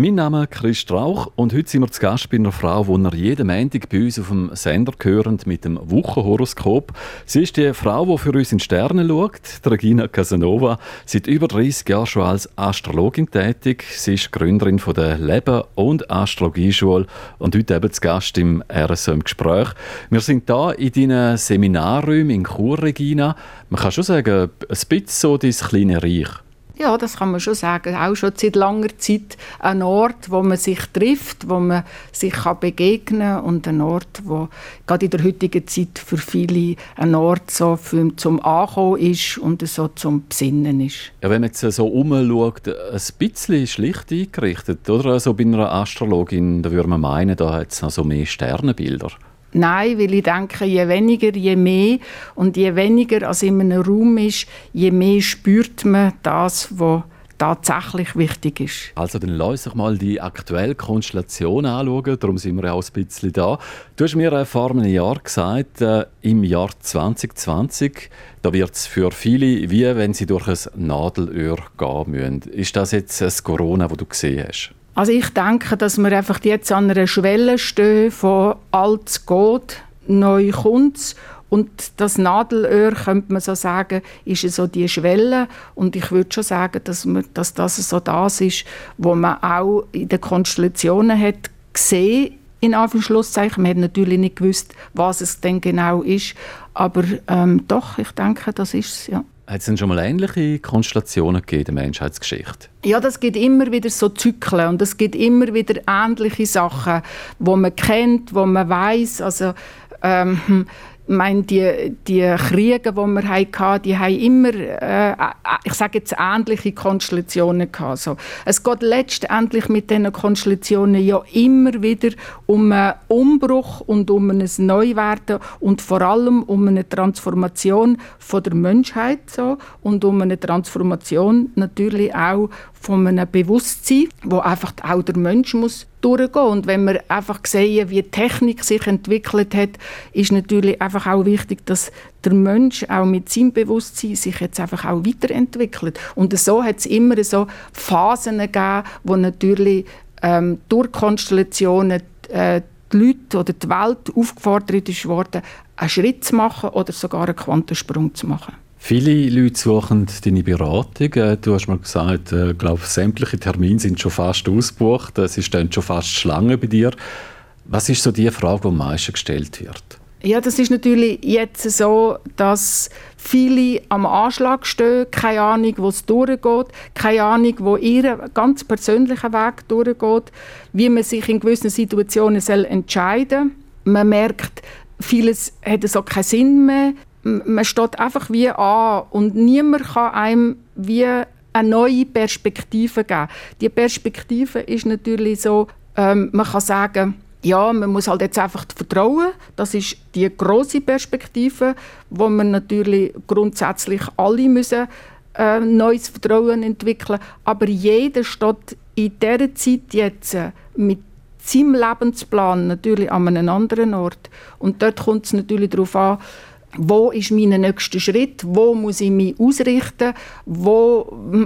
Mein Name ist Chris Strauch und heute sind wir zu Gast bei einer Frau, die ihr jeden Montag bei uns auf dem Sender hören mit dem Wochenhoroskop. Sie ist die Frau, die für uns in Sterne schaut, Regina Casanova. Seit über 30 Jahren schon als Astrologin tätig. Sie ist Gründerin von der Leben- und Astrologieschule und heute eben zu Gast im RSO im Gespräch. Wir sind da in deinen Seminarräumen in Chur, Regina. Man kann schon sagen, ein bisschen so dein kleine Reich. Ja, das kann man schon sagen. Auch schon seit langer Zeit ein Ort, wo man sich trifft, wo man sich kann begegnen kann und ein Ort, wo gerade in der heutigen Zeit für viele ein Ort so für, zum Ankommen ist und so zum Besinnen ist. Ja, wenn man jetzt so umschaut, ein bisschen schlicht eingerichtet, oder? Also bei einer Astrologin, da würde man meinen, da hat es noch so mehr Sternenbilder. Nein, weil ich denke, je weniger, je mehr. Und je weniger als in einem Raum ist, je mehr spürt man das, was tatsächlich wichtig ist. Also dann lass uns mal die aktuelle Konstellation anschauen, darum sind wir auch ein bisschen da. Du hast mir vor einem Jahr gesagt, äh, im Jahr 2020, da wird es für viele wie wenn sie durch ein Nadelöhr gehen müssen. Ist das jetzt das Corona, das du gesehen hast? Also ich denke, dass wir einfach jetzt an einer Schwelle stehen, von alt geht, neu kommt und das Nadelöhr, könnte man so sagen, ist so die Schwelle. Und ich würde schon sagen, dass, man, dass das so das ist, wo man auch in den Konstellationen hat gesehen in Anführungszeichen. Man hat natürlich nicht gewusst, was es denn genau ist. Aber ähm, doch, ich denke, das ist es, ja. Hat es denn schon mal ähnliche Konstellationen gegeben in der Menschheitsgeschichte? Ja, das gibt immer wieder so Zyklen und es gibt immer wieder ähnliche Sachen, wo man kennt, wo man weiß. Also ähm, meine, die, die Kriege, die wir hatten, die haben immer, äh, ich sage jetzt, ähnliche Konstellationen gehabt. Also, es geht letztendlich mit diesen Konstellationen ja immer wieder um einen Umbruch und um ein Neuwerden und vor allem um eine Transformation von der Menschheit so, und um eine Transformation natürlich auch von einem Bewusstsein, wo einfach auch der Mensch muss durchgehen. Und wenn wir einfach sehen, wie die Technik sich entwickelt hat, ist natürlich einfach auch wichtig, dass der Mensch auch mit seinem Bewusstsein sich jetzt einfach auch weiterentwickelt. Und so hat es immer so Phasen gegeben, wo natürlich ähm, durch Konstellationen äh, die Leute oder die Welt aufgefordert ist worden, einen Schritt zu machen oder sogar einen Quantensprung zu machen. Viele Leute suchen deine Beratung. Äh, du hast mir gesagt, ich äh, glaube, sämtliche Termine sind schon fast ausgebucht. Es ist dann schon fast Schlange bei dir. Was ist so die Frage, die am meisten gestellt wird? Ja, das ist natürlich jetzt so, dass viele am Anschlag stehen, keine Ahnung, wo es durchgeht, keine Ahnung, wo ihr ganz persönlicher Weg durchgeht, wie man sich in gewissen Situationen entscheiden soll. Man merkt, vieles hat so keinen Sinn mehr man steht einfach wie an und niemand kann einem wie eine neue Perspektive geben. Die Perspektive ist natürlich so, ähm, man kann sagen, ja, man muss halt jetzt einfach vertrauen. Das ist die große Perspektive, wo man natürlich grundsätzlich alle müssen äh, neues Vertrauen entwickeln. Aber jeder steht in dieser Zeit jetzt äh, mit seinem Lebensplan natürlich an einem anderen Ort. Und dort kommt es natürlich darauf an, wo ist mein nächster Schritt, wo muss ich mich ausrichten, wo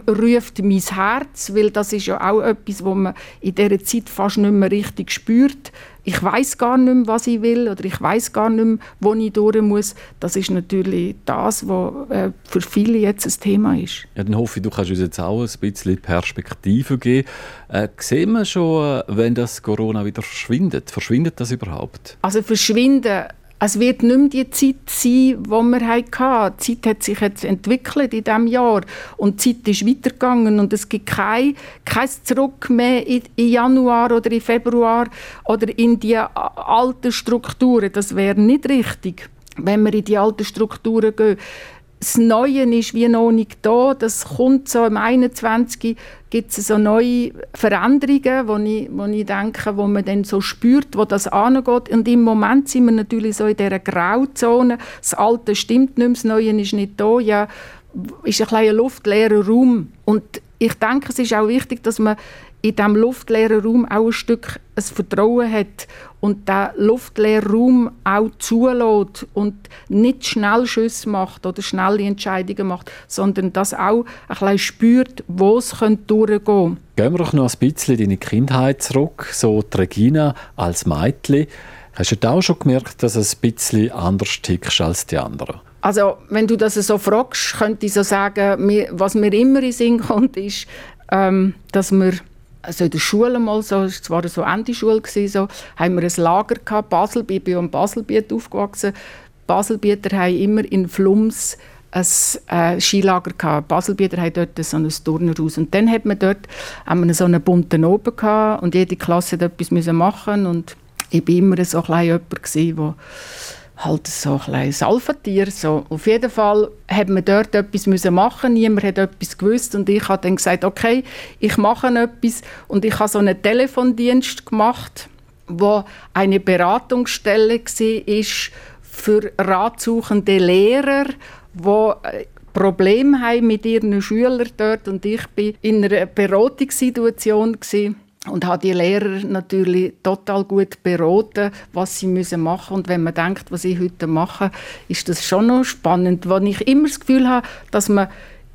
ruft mein Herz, weil das ist ja auch etwas, wo man in dieser Zeit fast nicht mehr richtig spürt. Ich weiß gar nicht mehr, was ich will oder ich weiß gar nicht mehr, wo ich durch muss. Das ist natürlich das, was äh, für viele jetzt ein Thema ist. Ja, dann hoffe ich, du kannst uns jetzt auch ein bisschen Perspektive geben. Äh, sehen wir schon, äh, wenn das Corona wieder verschwindet? Verschwindet das überhaupt? Also verschwinden es wird nicht mehr die Zeit sein, die wir hatten. Die Zeit hat sich jetzt entwickelt in diesem Jahr und die Zeit ist weitergegangen und es gibt kein, kein Zurück mehr in, in Januar oder in Februar oder in die alten Strukturen. Das wäre nicht richtig, wenn wir in die alten Strukturen gehen das Neue ist wie noch nicht da. Das kommt so im 21. gibt es so neue Veränderungen, wo ich, wo ich denke, wo man dann so spürt, wo das angeht. Und im Moment sind wir natürlich so in dieser Grauzone. Das Alte stimmt nicht mehr, das Neue ist nicht da. Ja, ist ein kleiner luftleerer Raum. Und ich denke, es ist auch wichtig, dass man in diesem luftleeren Raum auch ein Stück ein Vertrauen hat und der luftleeren Raum auch zulässt und nicht schnell Schüsse macht oder schnelle Entscheidungen macht, sondern das auch ein bisschen spürt, wo es durchgehen könnte. Gehen wir doch noch ein bisschen in deine Kindheit zurück, so die Regina als Mädchen. Hast du auch schon gemerkt, dass du ein bisschen anders tickst als die anderen? Also, wenn du das so fragst, könnte ich so sagen, was mir immer in den Sinn kommt, ist, ähm, dass wir also in der Schule mal so, es war so Ende Schule gewesen, so, haben wir ein Lager gehabt, Basel, ich bin am Baselbiet aufgewachsen. Baselbieter haben immer in Flums ein äh, Skilager gehabt. Baselbieter haben dort so ein Turnerhaus und dann hat man dort haben wir so einen bunten oben gehabt und jede Klasse hat etwas machen und ich war immer so ein jemand gewesen, der halt so ein kleines Alpha-Tier. So. Auf jeden Fall hat man dort etwas müssen machen niemand hat etwas gewusst und ich habe dann gesagt, okay, ich mache etwas und ich habe so einen Telefondienst gemacht, wo eine Beratungsstelle war für ratsuchende Lehrer, wo äh, Probleme haben mit ihren Schülern dort und ich bin in einer Beratungssituation gewesen und habe die Lehrer natürlich total gut beraten, was sie müssen machen und wenn man denkt, was ich heute mache, ist das schon noch spannend, weil ich immer das Gefühl habe, dass man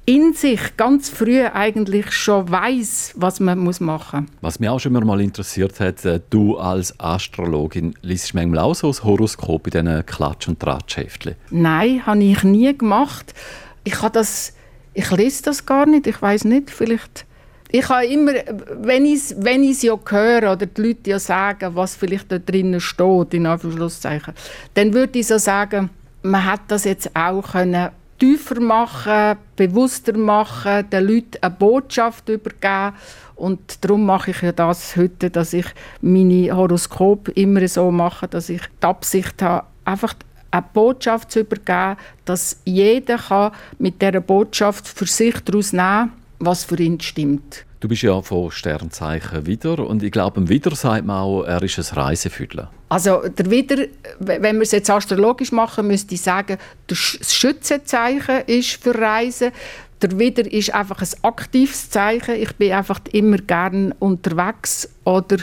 in sich ganz früh eigentlich schon weiß, was man muss machen muss. Was mich auch schon mal interessiert hat, äh, du als Astrologin, liest manchmal auch so ein Horoskop in diesen Klatsch- und Tratschheftchen? Nein, habe ich nie gemacht. Ich, das, ich lese das gar nicht, ich weiß nicht, vielleicht ich habe immer, wenn ich es wenn ja höre oder die Leute ja sagen, was vielleicht da drinnen steht, in Anführungszeichen, dann würde ich so sagen, man hätte das jetzt auch können tiefer machen, bewusster machen, den Leuten eine Botschaft übergeben. Und darum mache ich ja das heute, dass ich meine Horoskop immer so mache, dass ich die Absicht habe, einfach eine Botschaft zu übergeben, dass jeder kann mit dieser Botschaft für sich daraus nehmen kann, was für ihn stimmt. Du bist ja von Sternzeichen wieder und ich glaube, im Wider sagt man auch, er ist ein Reisefüdler. Also der Wider, wenn wir es jetzt astrologisch machen, müsste ich sagen, das Schützenzeichen ist für Reisen. Der Wider ist einfach ein aktives Zeichen. Ich bin einfach immer gerne unterwegs oder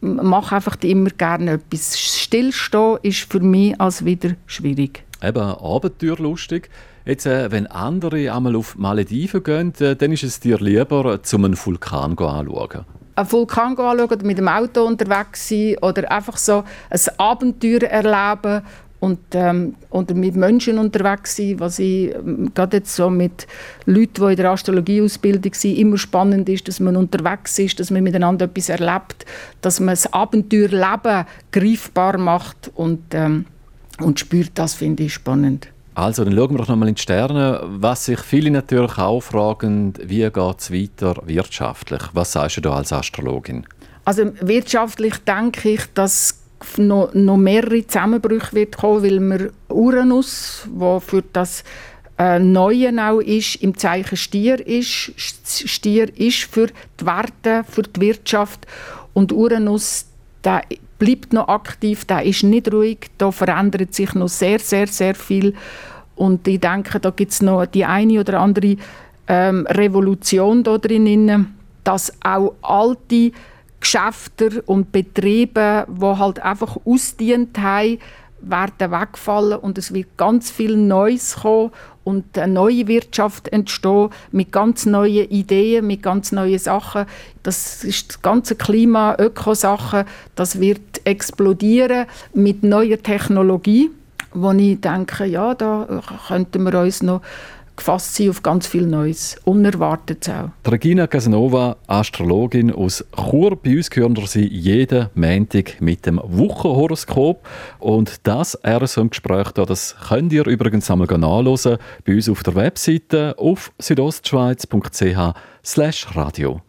mache einfach immer gerne etwas. Stillstehen ist für mich als Wider schwierig. Eben abenteuerlustig. Jetzt, äh, wenn andere einmal auf Malediven gehen, äh, dann ist es dir lieber, zum einen Vulkan anschauen. Einen Vulkan anschauen mit dem Auto unterwegs sein oder einfach so ein Abenteuer erleben und, ähm, oder mit Menschen unterwegs sein, was ich ähm, gerade jetzt so mit Leuten, die in der Astrologieausbildung sind, immer spannend ist, dass man unterwegs ist, dass man miteinander etwas erlebt, dass man das Abenteuerleben greifbar macht und, ähm, und spürt, das finde ich spannend. Also, dann schauen wir doch nochmal in die Sterne. Was sich viele natürlich auch fragen, wie geht es weiter wirtschaftlich? Was sagst du da als Astrologin? Also wirtschaftlich denke ich, dass noch, noch mehrere Zusammenbrüche wird kommen, weil wir Uranus, wo für das äh, Neue auch ist, im Zeichen Stier ist. Stier ist für die Werte, für die Wirtschaft und Uranus, der bleibt noch aktiv, der ist nicht ruhig, da verändert sich noch sehr, sehr, sehr viel. Und ich denke, da gibt es noch die eine oder andere ähm, Revolution da drin, dass auch alte Geschäfte und Betriebe, die halt einfach ausdient haben, werden wegfallen und es wird ganz viel Neues kommen und eine neue Wirtschaft entstehen mit ganz neuen Ideen, mit ganz neuen Sachen. Das ist das ganze Klima, Ökosachen, das wird explodieren mit neuer Technologie, wo ich denke, ja, da könnten wir uns noch gefasst sein auf ganz viel Neues, Unerwartetes auch. Regina Casanova, Astrologin aus Chur. Bei uns hören Sie jeden Montag mit dem Wochenhoroskop. Und das RSM-Gespräch, das könnt ihr übrigens einmal nachlesen bei uns auf der Webseite auf südostschweiz.ch radio.